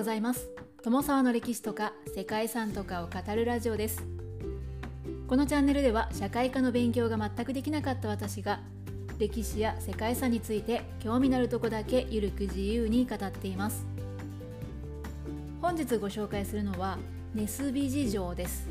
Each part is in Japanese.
ございます。友沢の歴史とか世界遺産とかを語るラジオです。このチャンネルでは社会科の勉強が全くできなかった私が歴史や世界遺産について興味のあるとこだけゆるく自由に語っています。本日ご紹介するのはネスビジ城です。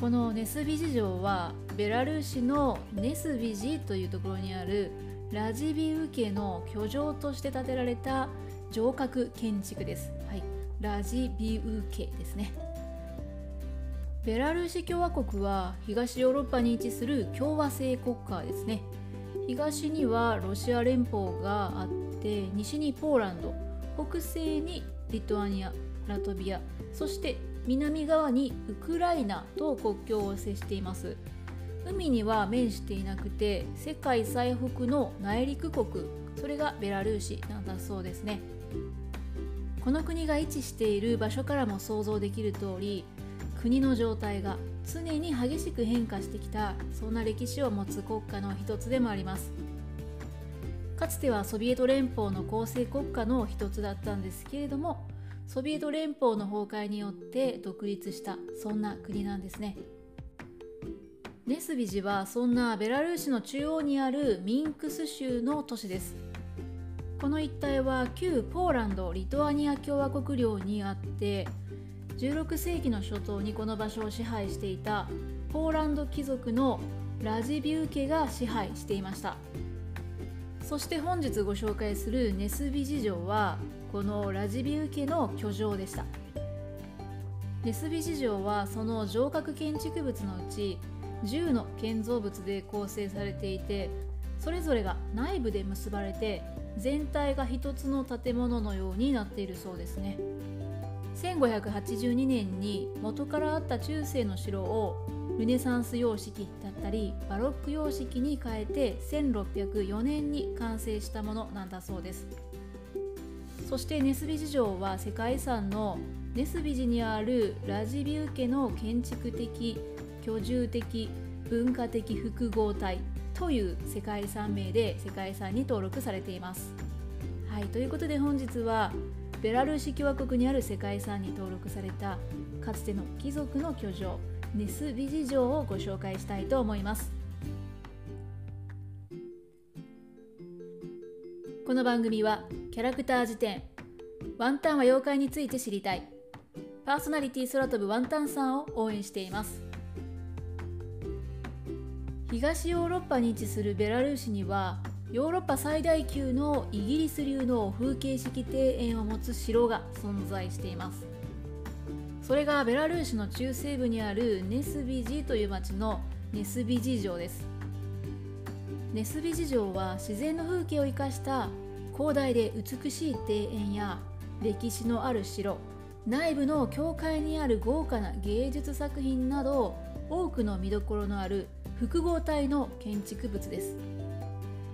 このネスビジ城はベラルーシのネスビジというところにあるラジビウ家の居城として建てられた城郭建築です、はい、ラジビウ家ですね。ベラルーシ共和国は東ヨーロッパに位置する共和制国家ですね。東にはロシア連邦があって西にポーランド北西にリトアニアラトビアそして南側にウクライナと国境を接しています。海には面していなくて世界最北の内陸国。それがベラルーシなんだそうですね。この国が位置している場所からも想像できる通り国の状態が常に激しく変化してきたそんな歴史を持つ国家の一つでもあります。かつてはソビエト連邦の構成国家の一つだったんですけれどもソビエト連邦の崩壊によって独立したそんな国なんですね。ネスビジはそんなベラルーシの中央にあるミンクス州の都市です。この一帯は旧ポーランド・リトアニア共和国領にあって16世紀の初頭にこの場所を支配していたポーランド貴族のラジビウ家が支配していました。そして本日ご紹介するネスビジ城はこのラジビウ家の居城でした。ネスビジ城はその城郭建築物のうち10の建造物で構成されていてそれぞれが内部で結ばれて全体が一つの建物のようになっているそうですね。1582年に元からあった中世の城をルネサンス様式だったりバロック様式に変えて1604年に完成したものなんだそうです。そしてネスビジ城は世界遺産のネスビジにあるラジビウ家の建築的居住的文化的複合体という世界遺産名で世界遺産に登録されています。はい、ということで本日はベラルーシ共和国にある世界遺産に登録されたかつての貴族の居城ネスビジ城をご紹介したいと思います。この番組はキャラクター辞典ワンタンは妖怪について知りたいパーソナリティ空飛ぶワンタンさんを応援しています東ヨーロッパに位置するベラルーシにはヨーロッパ最大級のイギリス流の風景式庭園を持つ城が存在しています。それがベラルーシの中西部にあるネスビジという町のネスビジ城です。ネスビジ城は自然の風景を生かした広大で美しい庭園や歴史のある城内部の教会にある豪華な芸術作品など多くの見どころのある複合体の建築物です。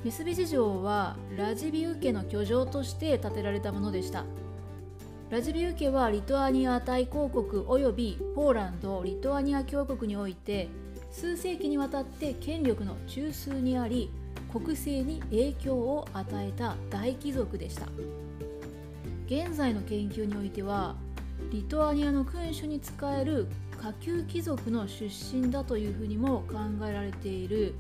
メスビジ城はラジビウ家の居城として建てられたものでした。ラジビウ家はリトアニア大公国及びポーランド・リトアニア共和国において数世紀にわたって権力の中枢にあり国政に影響を与えた大貴族でした。現在の研究においてはリトアニアの君主に仕える下級貴族の出身だというふうにも考えられている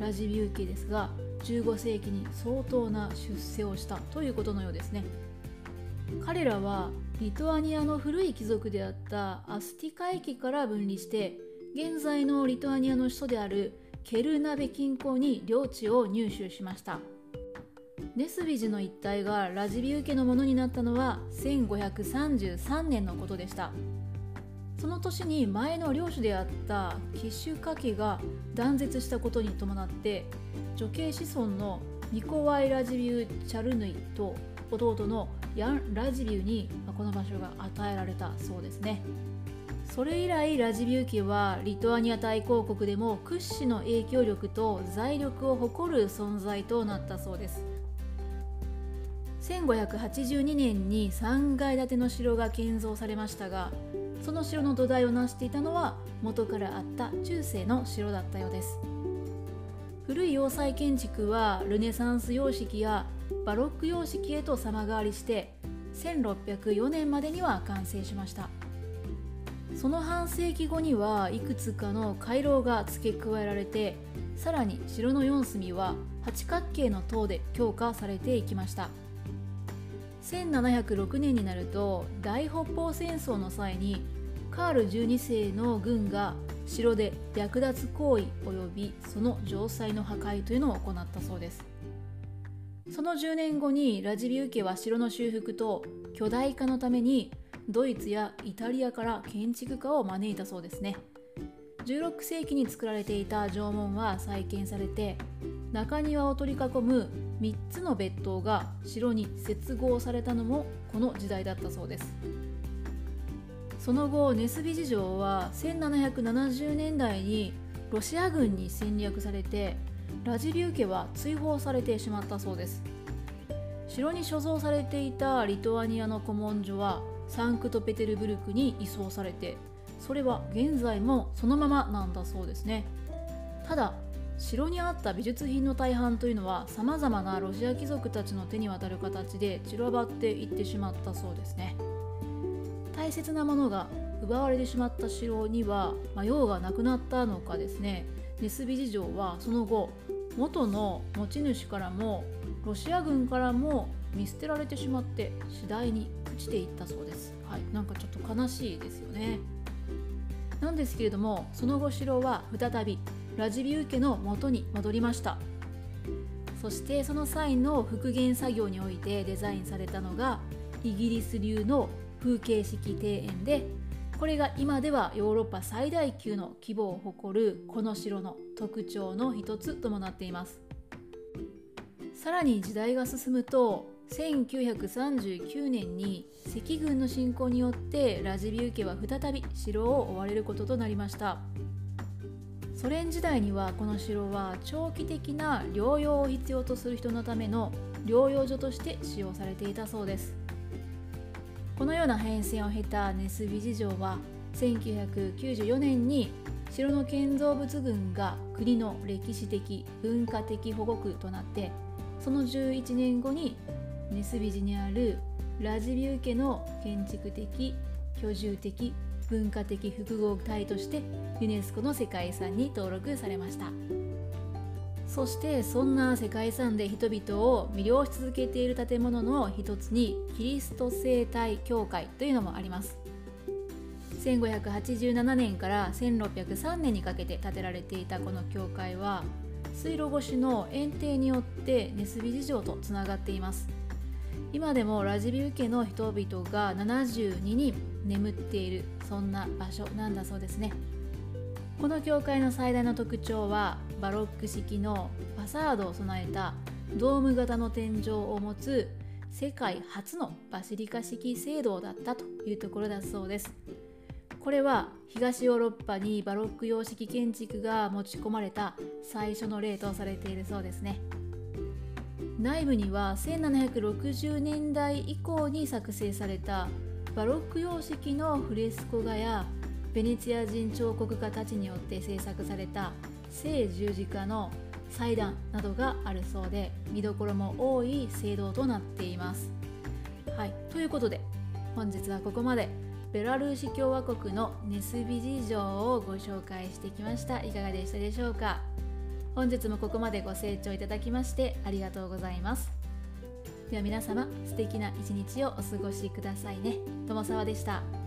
ラジビウ家ですが15世紀に相当な出世をしたということのようですね。彼らはリトアニアの古い貴族であったアスティカイ家から分離して現在のリトアニアの首都であるケルナベ近郊に領地を入手しました。ネスビジの一帯がラジビウ家のものになったのは1533年のことでした。その年に前の領主であったキシュカ家が断絶したことに伴って女系子孫のニコワイ・ラジビュー・チャルヌイと弟のヤン・ラジビューにこの場所が与えられたそうですね。それ以来ラジビュー家はリトアニア大公国でも屈指の影響力と財力を誇る存在となったそうです。1582年に3階建ての城が建造されましたがその城の土台を成していたのは元からあった中世の城だったようです。古い要塞建築はルネサンス様式やバロック様式へと様変わりして1604年までには完成しました。その半世紀後にはいくつかの回廊が付け加えられてさらに城の4隅は八角形の塔で強化されていきました。1706年になると大北方戦争の際にカール12世の軍が城で略奪行為及びその城塞の破壊というのを行ったそうです。その10年後にラジビウ家は城の修復と巨大化のためにドイツやイタリアから建築家を招いたそうですね。16世紀に作られていた城門は再建されて中庭を取り囲む3つの別棟が城に接合されたのもこの時代だったそうです。その後ネスビジ城は1770年代にロシア軍に戦略されてラジビウ家は追放されてしまったそうです。城に所蔵されていたリトアニアの古文書はサンクトペテルブルクに移送されてそれは現在もそのままなんだそうですね。ただ城にあった美術品の大半というのはさまざまなロシア貴族たちの手に渡る形で散らばっていってしまったそうですね大切なものが奪われてしまった城には、まあ、用がなくなったのかですねネスビ事情はその後元の持ち主からもロシア軍からも見捨てられてしまって次第に朽ちていったそうです。はい、なんかちょっと悲しいですよね。なんですけれどもその後城は再びラジビウ家の元に戻りました。そしてその際の復元作業においてデザインされたのがイギリス流の風景式庭園でこれが今ではヨーロッパ最大級の規模を誇るこの城の特徴の一つともなっています。さらに時代が進むと1939年に赤軍の侵攻によってラジビウ家は再び城を追われることとなりました。ソ連時代にはこの城は長期的な療養を必要とする人のための療養所として使用されていたそうです。このような変遷を経たネスビ事情は1994年に城の建造物群が国の歴史的文化的保護区となってその11年後にネスビジにあるラジビウ家の建築的居住的文化的複合体としてユネスコの世界遺産に登録されました。そしてそんな世界遺産で人々を魅了し続けている建物の一つにキリスト生態教会というのもあります。1587年から1603年にかけて建てられていたこの教会は水路越しの園庭によってネスビ事情とつながっています。今でもラジビウ家の人々が72人眠っているそんな場所なんだそうですね。この教会の最大の特徴はバロック式のファサードを備えたドーム型の天井を持つ世界初のバシリカ式聖堂だったというところだそうです。これは東ヨーロッパにバロック様式建築が持ち込まれた最初の例とされているそうですね。内部には1760年代以降に作成されたバロック様式のフレスコ画やベネチア人彫刻家たちによって制作された聖十字架の祭壇などがあるそうで見どころも多い聖堂となっています。はい、ということで本日はここまでベラルーシ共和国のネスビ事情をご紹介してきました。いかがでしたでしょうか？本日もここまでご清聴いただきましてありがとうございます。では皆様素敵な一日をお過ごしくださいね。友沢でした。